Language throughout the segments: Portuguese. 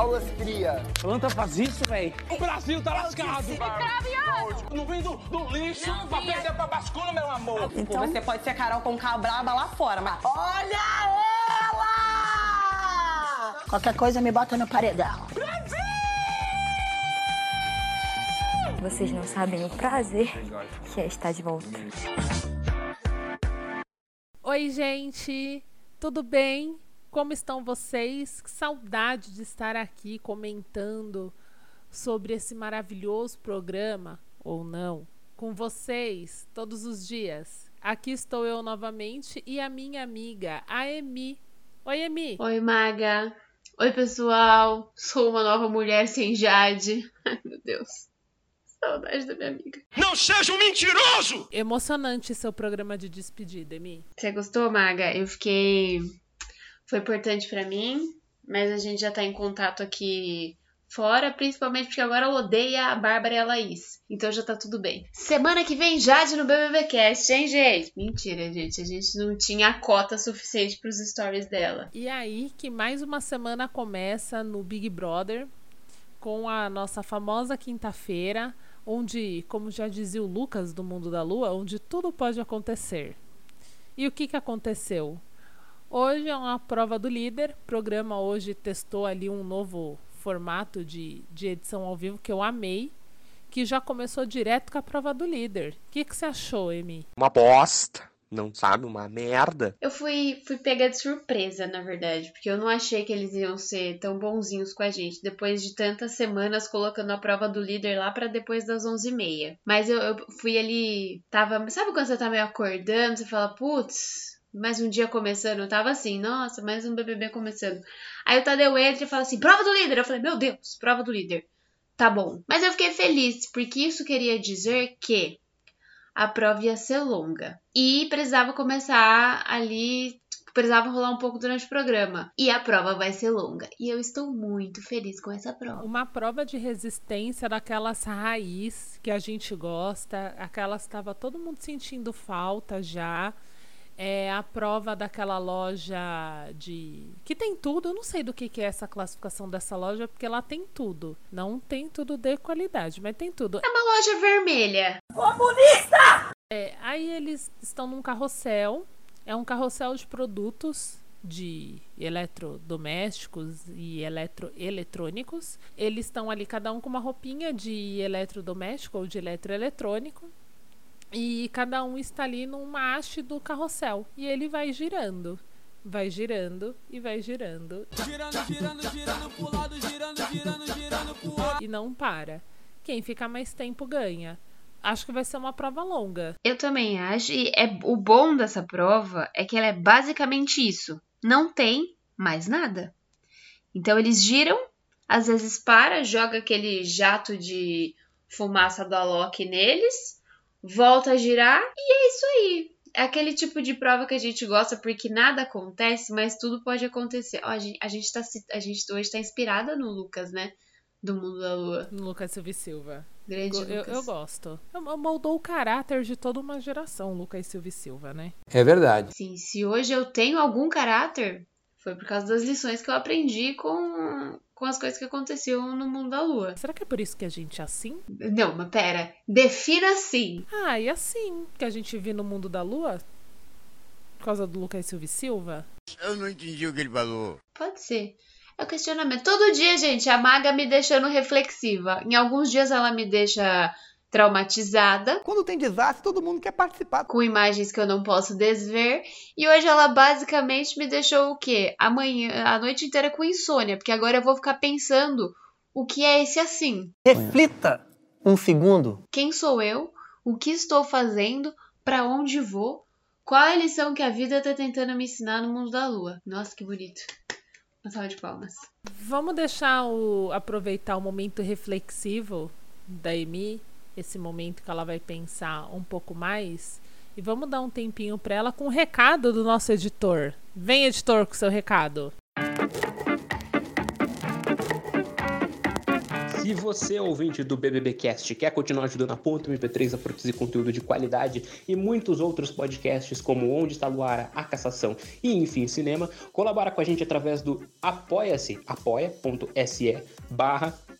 Aulas cria. Planta faz isso, velho. O Brasil tá lascado. Não vem do, do lixo pra perder pra bascula, meu amor. Então você pode ser Carol com braba lá fora, mas Olha ela! Qualquer coisa me bota no paredão. Vocês não sabem o prazer que é estar de volta. Oi, gente, tudo bem? Como estão vocês? Que saudade de estar aqui comentando sobre esse maravilhoso programa, ou não, com vocês todos os dias. Aqui estou eu novamente e a minha amiga, a Emi. Oi, Emi. Oi, Maga. Oi, pessoal. Sou uma nova mulher sem Jade. Ai, meu Deus. Saudade da minha amiga. Não seja um mentiroso! Emocionante seu programa de despedida, Emi. Você gostou, Maga? Eu fiquei. Foi importante pra mim, mas a gente já tá em contato aqui fora, principalmente porque agora eu odeio a Bárbara e a Laís. Então já tá tudo bem. Semana que vem, Jade no BBBcast, hein, gente? Mentira, gente. A gente não tinha a cota suficiente pros stories dela. E aí que mais uma semana começa no Big Brother com a nossa famosa quinta-feira, onde, como já dizia o Lucas do Mundo da Lua, onde tudo pode acontecer. E o que, que aconteceu? Hoje é uma prova do líder. O programa hoje testou ali um novo formato de, de edição ao vivo que eu amei, que já começou direto com a prova do líder. O que, que você achou, Emi? Uma bosta. Não sabe? Uma merda. Eu fui, fui pega de surpresa, na verdade, porque eu não achei que eles iam ser tão bonzinhos com a gente, depois de tantas semanas colocando a prova do líder lá pra depois das 11h30. Mas eu, eu fui ali, tava. Sabe quando você tá meio acordando, você fala, putz, mais um dia começando, eu tava assim, nossa, mais um BBB começando. Aí o Tadeu entra e fala assim, prova do líder. Eu falei, meu Deus, prova do líder. Tá bom. Mas eu fiquei feliz, porque isso queria dizer que a prova ia ser longa. E precisava começar ali, precisava rolar um pouco durante o programa. E a prova vai ser longa. E eu estou muito feliz com essa prova. Uma prova de resistência daquelas raiz que a gente gosta, aquelas que estava todo mundo sentindo falta já. É a prova daquela loja de. que tem tudo. Eu não sei do que, que é essa classificação dessa loja, porque ela tem tudo. Não tem tudo de qualidade, mas tem tudo. É uma loja vermelha. É, aí eles estão num carrossel. É um carrossel de produtos de eletrodomésticos e eletroeletrônicos. Eles estão ali, cada um com uma roupinha de eletrodoméstico ou de eletroeletrônico. E cada um está ali numa haste do carrossel. E ele vai girando. Vai girando e vai girando. Girando, girando, girando pro lado, girando, girando, girando pro outro. E não para. Quem ficar mais tempo ganha. Acho que vai ser uma prova longa. Eu também acho. E é, o bom dessa prova é que ela é basicamente isso. Não tem mais nada. Então eles giram, às vezes para, joga aquele jato de fumaça do Alok neles, volta a girar e é isso aí. É aquele tipo de prova que a gente gosta porque nada acontece, mas tudo pode acontecer. Ó, a, gente, a, gente tá, a gente hoje tá inspirada no Lucas, né? Do Mundo da Lua. Lucas Silva e Silva. Grande Eu, Lucas. eu gosto. Eu- Moldou o caráter de toda uma geração, Lucas Silva e Silva, né? É verdade. Sim, se hoje eu tenho algum caráter, foi por causa das lições que eu aprendi com, com as coisas que aconteciam no Mundo da Lua. Será que é por isso que a gente é assim? Não, mas pera. Defina assim. Ah, e assim que a gente vive no mundo da lua? Por causa do Lucas Silva e Silva? Eu não entendi o que ele falou. Pode ser. É o questionamento. Todo dia, gente, a maga me deixando reflexiva. Em alguns dias ela me deixa traumatizada, Quando tem desastre, todo mundo quer participar. com imagens que eu não posso desver. E hoje ela basicamente me deixou o quê? Amanhã, a noite inteira com insônia, porque agora eu vou ficar pensando o que é esse assim. Reflita um segundo. Quem sou eu? O que estou fazendo? Pra onde vou? Qual é a lição que a vida tá tentando me ensinar no mundo da lua? Nossa, que bonito. Uma salva de palmas. Vamos deixar o aproveitar o momento reflexivo da Emi, esse momento que ela vai pensar um pouco mais, e vamos dar um tempinho para ela com o recado do nosso editor. Vem, editor, com seu recado. Se você, ouvinte do BBBcast, quer continuar ajudando a Ponto MP3 a produzir conteúdo de qualidade e muitos outros podcasts como Onde Está Luara, A Cassação e Enfim Cinema, colabora com a gente através do apoia-se, apoia.se barra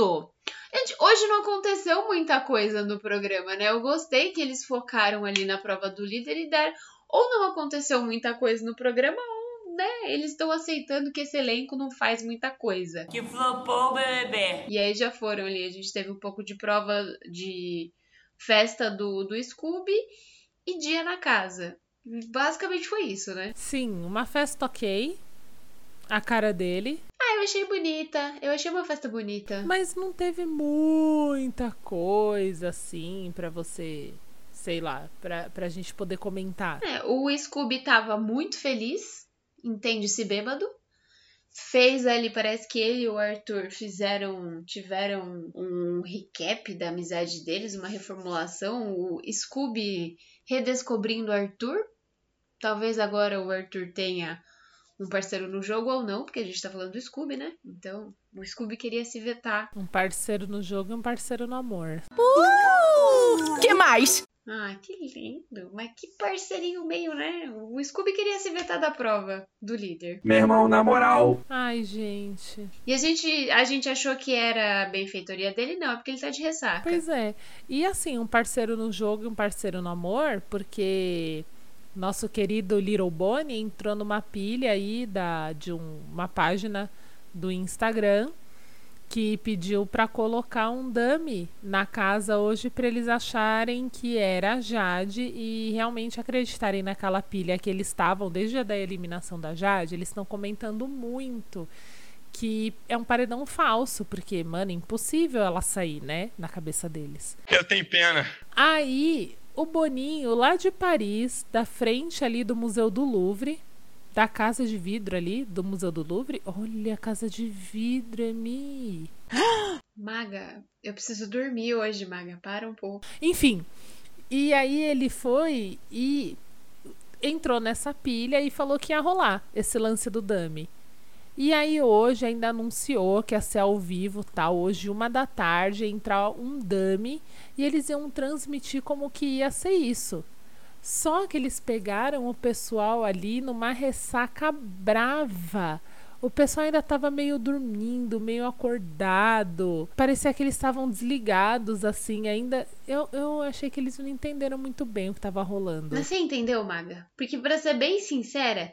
Gente voltou. Gente, hoje não aconteceu muita coisa no programa, né? Eu gostei que eles focaram ali na prova do líder e deram. Ou não aconteceu muita coisa no programa, ou, né? Eles estão aceitando que esse elenco não faz muita coisa. Que flopou, bebê. E aí já foram ali. A gente teve um pouco de prova de festa do, do Scooby e dia na casa. Basicamente foi isso, né? Sim, uma festa ok. A cara dele. Ah, eu achei bonita. Eu achei uma festa bonita. Mas não teve muita coisa assim pra você, sei lá, pra, pra gente poder comentar. É, o Scooby tava muito feliz, entende-se bêbado. Fez ali, parece que ele e o Arthur fizeram, tiveram um recap da amizade deles, uma reformulação. O Scooby redescobrindo o Arthur. Talvez agora o Arthur tenha um parceiro no jogo ou não, porque a gente tá falando do Scooby, né? Então, o Scooby queria se vetar. Um parceiro no jogo e um parceiro no amor. Uh! Que mais? Ah, que lindo. Mas que parceirinho meio, né? O Scooby queria se vetar da prova do líder. Meu irmão, na moral. Ai, gente. E a gente, a gente achou que era a benfeitoria dele, não, é porque ele tá de ressaca. Pois é. E assim, um parceiro no jogo e um parceiro no amor, porque nosso querido Little Bonnie entrou numa pilha aí da, de um, uma página do Instagram que pediu para colocar um dummy na casa hoje para eles acharem que era a Jade e realmente acreditarem naquela pilha que eles estavam desde a da eliminação da Jade. Eles estão comentando muito que é um paredão falso, porque, mano, é impossível ela sair, né, na cabeça deles. Eu tenho pena. Aí, o Boninho, lá de Paris, da frente ali do Museu do Louvre, da casa de vidro ali do Museu do Louvre. Olha a casa de vidro, Emi. Maga, eu preciso dormir hoje, Maga. Para um pouco. Enfim, e aí ele foi e entrou nessa pilha e falou que ia rolar esse lance do dummy. E aí hoje ainda anunciou que ia ser ao vivo, tá? Hoje, uma da tarde, entrar um dummy e eles iam transmitir como que ia ser isso. Só que eles pegaram o pessoal ali numa ressaca brava. O pessoal ainda estava meio dormindo, meio acordado. Parecia que eles estavam desligados, assim, ainda. Eu, eu achei que eles não entenderam muito bem o que estava rolando. Mas você entendeu, Maga? Porque, pra ser bem sincera,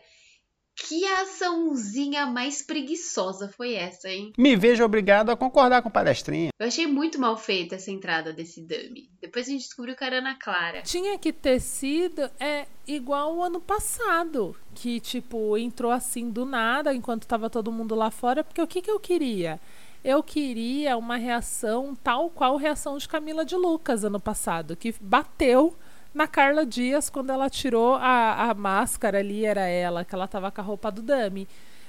que açãozinha mais preguiçosa foi essa, hein? Me vejo obrigado a concordar com o palestrinha. Eu achei muito mal feita essa entrada desse dummy. Depois a gente descobriu que era Ana Clara. Tinha que ter sido é, igual o ano passado. Que, tipo, entrou assim do nada, enquanto tava todo mundo lá fora. Porque o que, que eu queria? Eu queria uma reação tal qual a reação de Camila de Lucas ano passado, que bateu na Carla Dias quando ela tirou a, a máscara ali, era ela, que ela tava com a roupa do Dami.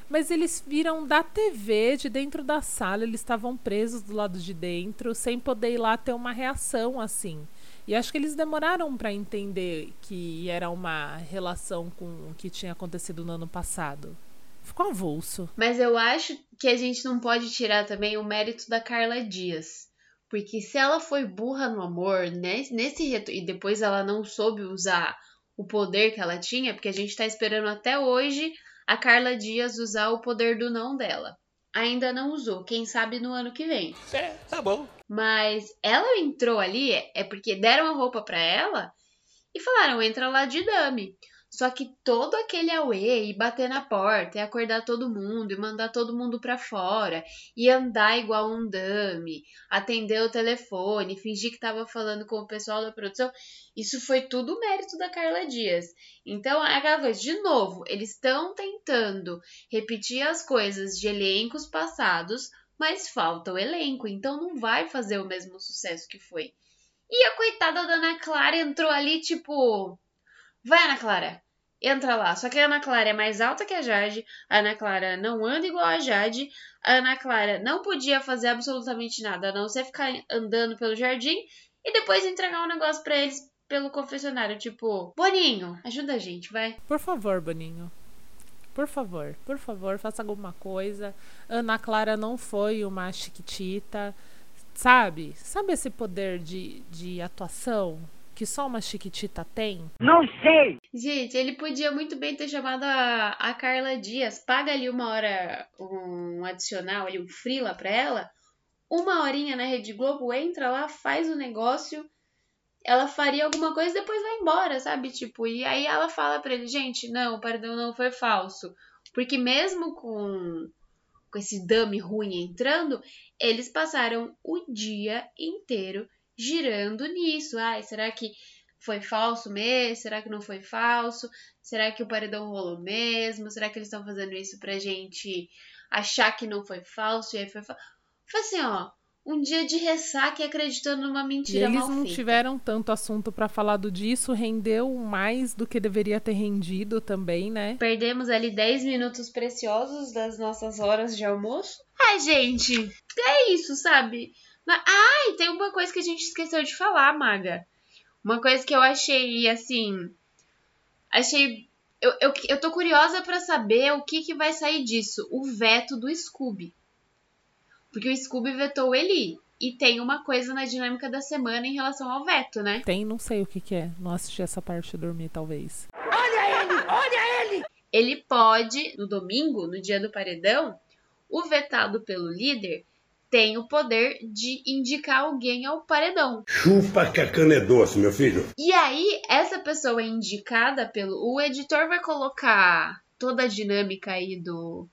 Mas eles viram da TV, de dentro da sala, eles estavam presos do lado de dentro, sem poder ir lá ter uma reação assim. E acho que eles demoraram para entender que era uma relação com o que tinha acontecido no ano passado. Ficou avulso. Mas eu acho que a gente não pode tirar também o mérito da Carla Dias. Porque se ela foi burra no amor, né, nesse reto... e depois ela não soube usar o poder que ela tinha, porque a gente tá esperando até hoje a Carla Dias usar o poder do não dela. Ainda não usou, quem sabe no ano que vem. É, tá bom. Mas ela entrou ali é porque deram a roupa para ela e falaram: entra lá de dame. Só que todo aquele auê e bater na porta, e acordar todo mundo, e mandar todo mundo pra fora, e andar igual um dummy, atender o telefone, fingir que tava falando com o pessoal da produção, isso foi tudo mérito da Carla Dias. Então, é aquela coisa, de novo, eles estão tentando repetir as coisas de elencos passados, mas falta o elenco, então não vai fazer o mesmo sucesso que foi. E a coitada da Ana Clara entrou ali, tipo. Vai, Ana Clara, entra lá. Só que a Ana Clara é mais alta que a Jade, a Ana Clara não anda igual a Jade, a Ana Clara não podia fazer absolutamente nada, a não ser ficar andando pelo jardim e depois entregar um negócio para eles pelo confessionário. Tipo, Boninho, ajuda a gente, vai. Por favor, Boninho. Por favor, por favor, faça alguma coisa. Ana Clara não foi uma chiquitita. Sabe? Sabe esse poder de, de atuação que só uma chiquitita tem? Não sei! Gente, ele podia muito bem ter chamado a, a Carla Dias. Paga ali uma hora um adicional, ali um frila pra ela. Uma horinha na Rede Globo, entra lá, faz o negócio. Ela faria alguma coisa e depois vai embora, sabe? Tipo, e aí ela fala pra ele, gente, não, o paredão não foi falso. Porque mesmo com com esse dummy ruim entrando, eles passaram o dia inteiro girando nisso. Ai, será que foi falso mesmo? Será que não foi falso? Será que o paredão rolou mesmo? Será que eles estão fazendo isso pra gente achar que não foi falso e aí foi falso? Foi assim, ó, um dia de ressaca e acreditando numa mentira e eles mal não feita. tiveram tanto assunto para falar do disso, rendeu mais do que deveria ter rendido também, né? Perdemos ali 10 minutos preciosos das nossas horas de almoço. Ai, gente, é isso, sabe? Mas, ai, tem uma coisa que a gente esqueceu de falar, Maga. Uma coisa que eu achei, assim. Achei. Eu, eu, eu tô curiosa para saber o que, que vai sair disso. O veto do Scooby. Porque o Scooby vetou ele. E tem uma coisa na dinâmica da semana em relação ao veto, né? Tem, não sei o que, que é. Não assisti essa parte de dormir, talvez. Olha ele! Olha ele! Ele pode, no domingo, no dia do paredão, o vetado pelo líder tem o poder de indicar alguém ao paredão. Chupa que a cana é doce, meu filho. E aí, essa pessoa indicada pelo. O editor vai colocar toda a dinâmica aí do,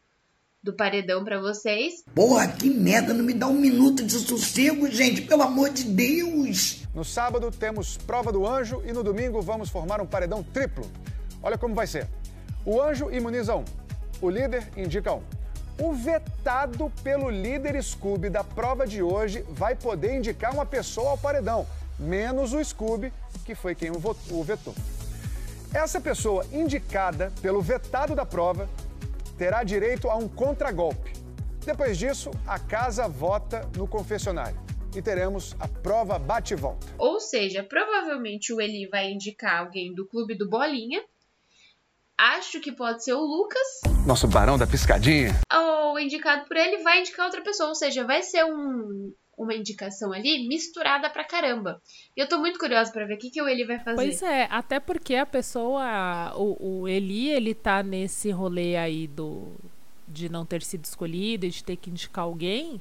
do paredão para vocês. Porra, que merda, não me dá um minuto de sossego, gente, pelo amor de Deus. No sábado temos prova do anjo e no domingo vamos formar um paredão triplo. Olha como vai ser. O anjo imuniza um, o líder indica um. O vetado pelo líder Scooby da prova de hoje vai poder indicar uma pessoa ao paredão, menos o Scooby, que foi quem o vetou. Essa pessoa indicada pelo vetado da prova terá direito a um contragolpe. Depois disso, a casa vota no confessionário e teremos a prova bate-volta. Ou seja, provavelmente o Eli vai indicar alguém do clube do Bolinha. Acho que pode ser o Lucas. Nosso barão da piscadinha. Indicado por ele vai indicar outra pessoa. Ou seja, vai ser um, uma indicação ali misturada pra caramba. E eu tô muito curiosa para ver o que, que o Eli vai fazer. Pois é, até porque a pessoa, o, o Eli, ele tá nesse rolê aí do de não ter sido escolhido e de ter que indicar alguém,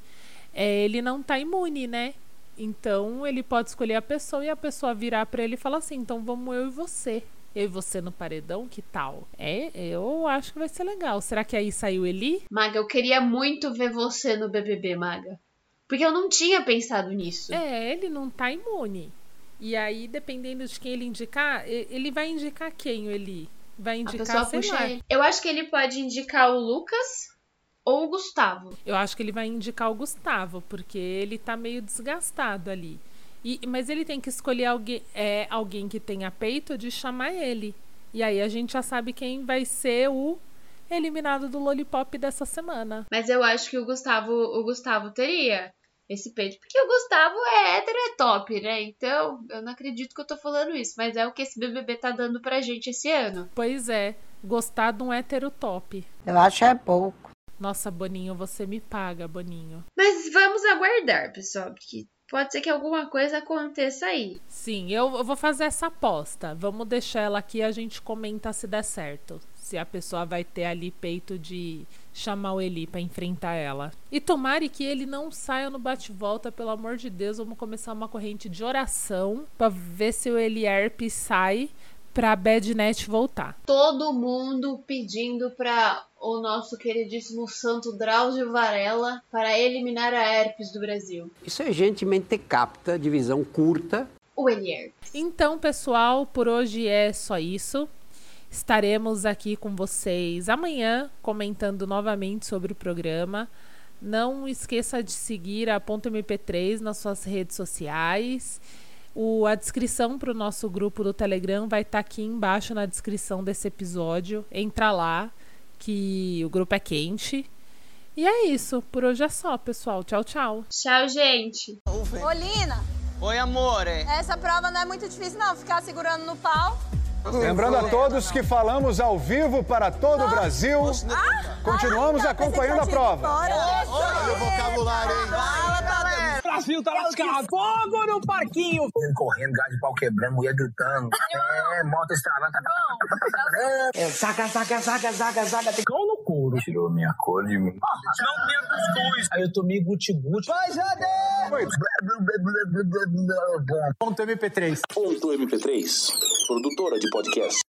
é, ele não tá imune, né? Então ele pode escolher a pessoa e a pessoa virar para ele e falar assim: então vamos eu e você. Eu e você no paredão, que tal? É, eu acho que vai ser legal. Será que aí saiu Eli? Maga, eu queria muito ver você no BBB, Maga. Porque eu não tinha pensado nisso. É, ele não tá imune. E aí, dependendo de quem ele indicar, ele vai indicar quem, ele Vai indicar, sei lá. Ele. Eu acho que ele pode indicar o Lucas ou o Gustavo. Eu acho que ele vai indicar o Gustavo, porque ele tá meio desgastado ali. E, mas ele tem que escolher alguém, é, alguém que tenha peito de chamar ele. E aí a gente já sabe quem vai ser o eliminado do Lollipop dessa semana. Mas eu acho que o Gustavo, o Gustavo teria esse peito. Porque o Gustavo é hétero, é top, né? Então, eu não acredito que eu tô falando isso. Mas é o que esse BBB tá dando pra gente esse ano. Pois é. Gostar de um hétero top. Eu acho é pouco. Nossa, Boninho, você me paga, Boninho. Mas vamos aguardar, pessoal. Porque pode ser que alguma coisa aconteça aí. Sim, eu vou fazer essa aposta. Vamos deixar ela aqui e a gente comenta se der certo. Se a pessoa vai ter ali peito de chamar o Eli para enfrentar ela. E tomare que ele não saia no bate-volta, pelo amor de Deus. Vamos começar uma corrente de oração para ver se o Eli Herpes sai pra Badnet voltar. Todo mundo pedindo para o nosso queridíssimo santo Drauzio Varela para eliminar a herpes do Brasil. Isso é gente mente capta, de visão curta. O Elier. Então, pessoal, por hoje é só isso. Estaremos aqui com vocês amanhã comentando novamente sobre o programa. Não esqueça de seguir a Ponto MP3 nas suas redes sociais. O, a descrição para o nosso grupo do Telegram vai estar tá aqui embaixo na descrição desse episódio. Entra lá, que o grupo é quente. E é isso. Por hoje é só, pessoal. Tchau, tchau. Tchau, gente. Ô, Lina. Oi, amor. Essa prova não é muito difícil, não. Ficar segurando no pau. Lembrando a todos que falamos ao vivo para todo o Brasil. Ah, Continuamos tá acompanhando a prova. Olha o vocabulário, hein? Fala. Brasil tá lascado. Fogo no parquinho. Ele correndo, gás de pau quebrando, mulher gritando. É, moto estralando. É, saca, saca, saca, saca, saca. Tem cão no couro. Tirou minha cor de mim. Não tem cuscuz. Aí eu tomei guti-guti. Vai, Jade! Ponto MP3. Ponto MP3. Produtora de podcast.